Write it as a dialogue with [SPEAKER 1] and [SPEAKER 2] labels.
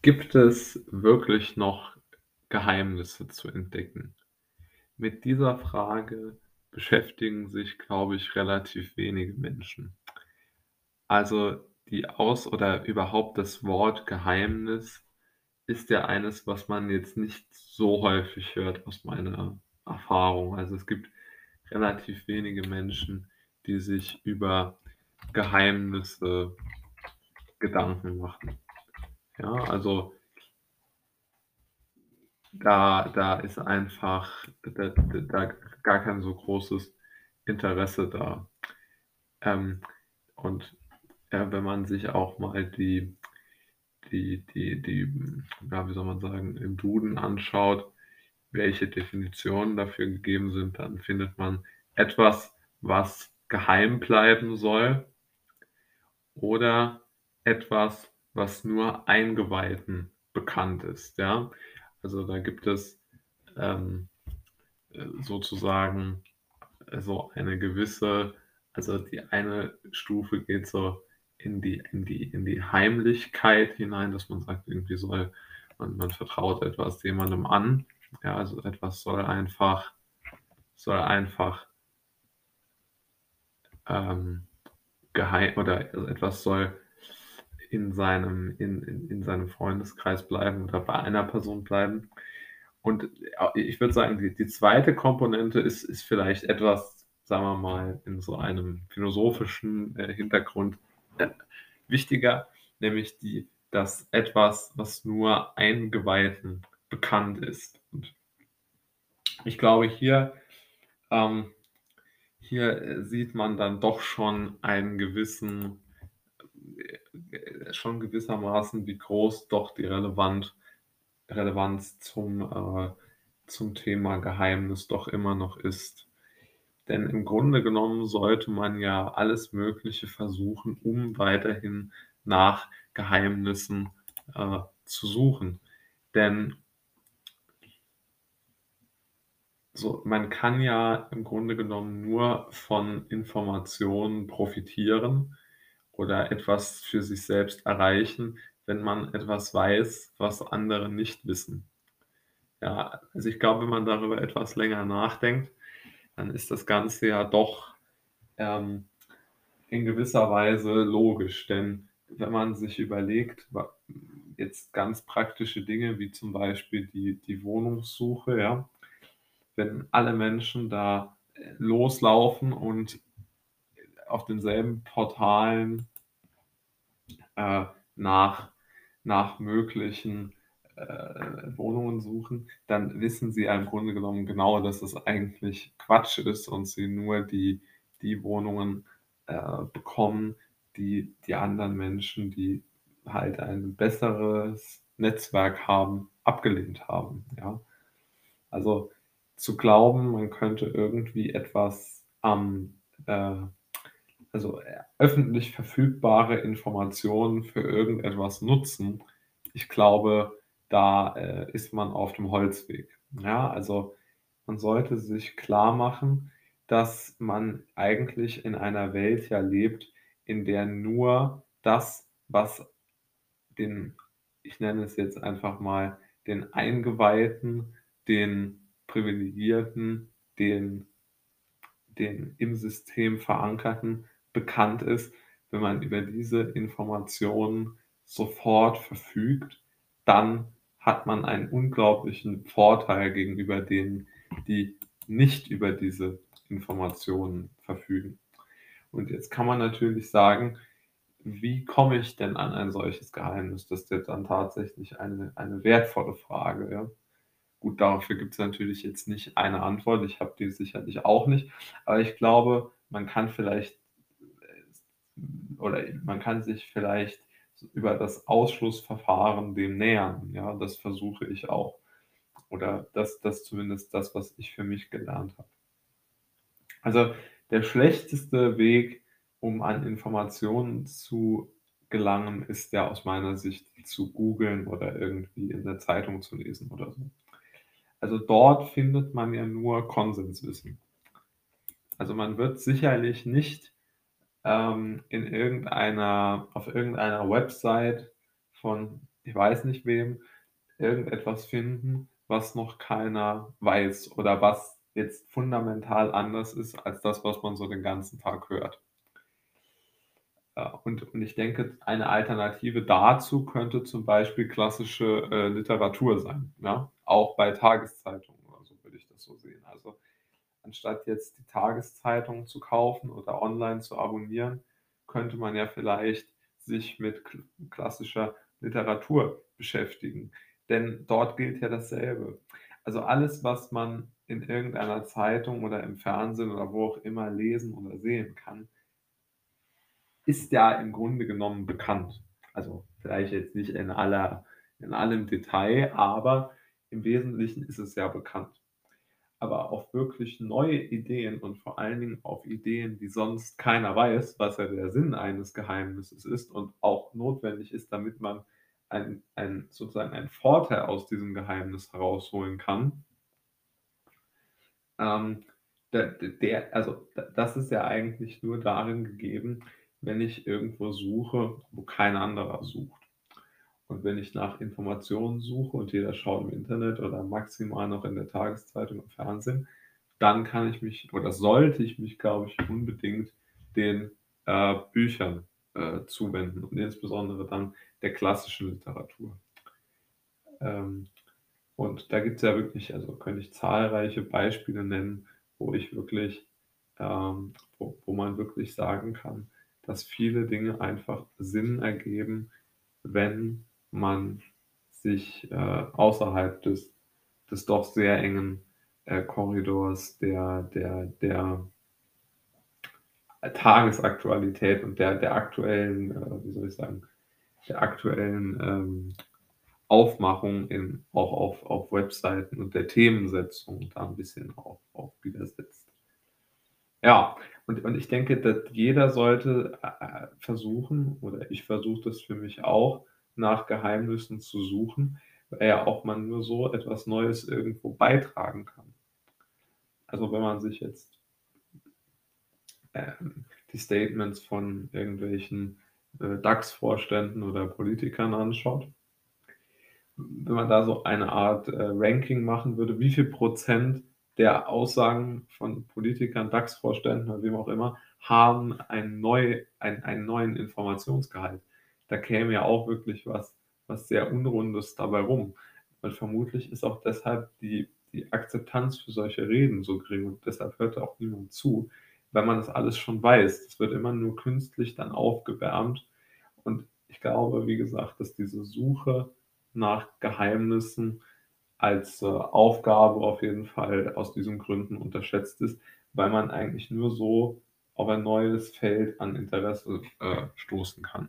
[SPEAKER 1] Gibt es wirklich noch Geheimnisse zu entdecken? Mit dieser Frage beschäftigen sich, glaube ich, relativ wenige Menschen. Also, die Aus oder überhaupt das Wort Geheimnis ist ja eines, was man jetzt nicht so häufig hört aus meiner Erfahrung. Also, es gibt relativ wenige Menschen, die sich über Geheimnisse Gedanken machen. Ja, also da da ist einfach da da gar kein so großes Interesse da. Ähm, und, ja, wenn man sich auch mal die die die die ja, wie soll man sagen, im Duden anschaut, welche Definitionen dafür gegeben sind, dann findet man etwas, was geheim bleiben soll oder etwas, was nur Eingeweihten bekannt ist, ja? Also, da gibt es, ähm, äh, sozusagen so eine gewisse also, die eine Stufe geht so in die in die in die Heimlichkeit hinein, dass man sagt, irgendwie soll man man vertraut etwas jemandem an. Ja, also etwas soll einfach soll einfach ähm, geheim oder etwas soll in seinem in in in seinem Freundeskreis bleiben oder bei einer Person bleiben. Und, a ich würde sagen, die die 2. Komponente ist ist vielleicht etwas, sagen wir mal, in so einem philosophischen, äh, Hintergrund, äh, wichtiger, nämlich die dass etwas, was nur Eingeweihten bekannt ist. Und ich glaube, hier ähm, hier, äh, sieht man dann doch schon einen gewissen äh, schon gewissermaßen, wie groß doch die relevant Relevanz zum äh, zum Thema Geheimnis doch immer noch ist. Denn im Grunde genommen sollte man ja alles Mögliche versuchen, um weiterhin nach Geheimnissen, äh, zu suchen. Denn so, man kann ja im Grunde genommen nur von Informationen profitieren oder etwas für sich selbst erreichen, wenn man etwas weiß, was andere nicht wissen. Ja, also ich glaube, wenn man darüber etwas länger nachdenkt, dann ist das Ganze ja doch, ähm, in gewisser Weise logisch. Denn wenn man sich überlegt, jetzt ganz praktische Dinge wie zum Beispiel die die Wohnungssuche, ja? Wenn alle Menschen da, äh, loslaufen und auf denselben Portalen äh, nach nach möglichen, äh, Wohnungen suchen, dann wissen sie ja im Grunde genommen genau, dass es eigentlich Quatsch ist und sie nur die die Wohnungen, äh, bekommen, die die anderen Menschen, die halt ein besseres Netzwerk haben, abgelehnt haben, ja? Also, zu glauben, man könnte irgendwie etwas am, äh also, äh, öffentlich verfügbare Informationen für irgendetwas nutzen, ich glaube, da, äh, ist man auf dem Holzweg. Ja, also, man sollte sich klarmachen, dass man eigentlich in einer Welt ja lebt, in der nur das, was den ich nenne es jetzt einfach mal, den Eingeweihten, den Privilegierten, den den im System Verankerten bekannt ist. Wenn man über diese Informationen sofort verfügt, dann hat man einen unglaublichen Vorteil gegenüber denen, die nicht über diese Informationen verfügen. Und jetzt kann man natürlich sagen: „Wie komme ich denn an ein solches Geheimnis?“ Das ist ja dann tatsächlich eine eine wertvolle Frage, ja? Gut, dafür gibt's natürlich jetzt nicht eine Antwort. Ich habe die sicherlich auch nicht. Aber ich glaube, man kann vielleicht oder man kann sich vielleicht über das Ausschlussverfahren dem nähern, ja? Das versuche ich auch. Oder das das zumindest das, was ich für mich gelernt habe. Also, der schlechteste Weg, um an Informationen zu gelangen, ist ja aus meiner Sicht zu googeln oder irgendwie in der Zeitung zu lesen oder so. Also, dort findet man ja nur Konsenswissen. Also, man wird sicherlich nicht, ähm, in irgendeiner auf irgendeiner Website von ich weiß nicht wem, irgendetwas finden, was noch keiner weiß oder was jetzt fundamental anders ist als das, was man so den ganzen Tag hört. Äh, und und ich denke, eine Alternative dazu könnte zum Beispiel klassische, äh, Literatur sein, ja? Auch bei Tageszeitungen oder so würde ich das so sehen. Also, anstatt jetzt die Tageszeitung zu kaufen oder online zu abonnieren, könnte man ja vielleicht sich mit kl klassischer Literatur beschäftigen, denn dort gilt ja dasselbe. Also, alles, was man in irgendeiner Zeitung oder im Fernsehen oder wo auch immer lesen oder sehen kann ist ja im Grunde genommen bekannt. Also, vielleicht jetzt nicht in aller in allem Detail, aber im Wesentlichen ist es ja bekannt. Aber auf wirklich neue Ideen und vor allen Dingen auf Ideen, die sonst keiner weiß, was ja der Sinn eines Geheimnisses ist und auch notwendig ist, damit man ein ein sozusagen einen Vorteil aus diesem Geheimnis herausholen kann ähm, der der also, das ist ja eigentlich nur darin gegeben, wenn ich irgendwo suche, wo kein anderer sucht. Und wenn ich nach Informationen suche und jeder schaut im Internet oder maximal noch in der Tageszeitung, im Fernsehen, dann kann ich mich oder sollte ich mich, glaube ich, unbedingt den, äh, Büchern, äh, zuwenden und insbesondere dann der klassischen Literatur. Ähm, und da gibt's ja wirklich also, könnte ich zahlreiche Beispiele nennen, wo ich wirklich ähm, wo wo man wirklich sagen kann, dass viele Dinge einfach Sinn ergeben, wenn man sich, äh, außerhalb des des doch sehr engen, äh, Korridors der der der Tagesaktualität und der der aktuellen, äh, wie soll ich sagen, der aktuellen, ähm, Aufmachung in auch auf auf Webseiten und der Themensetzung da 'n bisschen auch auch widersetzt. Ja, und und ich denke, dass jeder sollte, äh, äh, versuchen oder ich versuche das für mich auch, nach Geheimnissen zu suchen, weil ja auch man nur so etwas Neues irgendwo beitragen kann. Also, wenn man sich jetzt ähm, die Statements von irgendwelchen, äh, DAX-Vorständen oder Politikern anschaut wenn man da so eine Art, äh, Ranking machen würde, wie viel Prozent der Aussagen von Politikern, DAX-Vorständen oder wem auch immer, haben ein neu ein einen neuen Informationsgehalt. Da käme ja auch wirklich was was sehr Unrundes dabei rum. Und vermutlich ist auch deshalb die die Akzeptanz für solche Reden so gering und deshalb hört auch niemand zu, weil man das alles schon weiß. Es wird immer nur künstlich dann aufgewärmt. Und ich glaube, wie gesagt, dass diese Suche nach Geheimnissen als, äh, Aufgabe auf jeden Fall aus diesen Gründen unterschätzt ist, weil man eigentlich nur so auf ein neues Feld an Interesse, äh, stoßen kann.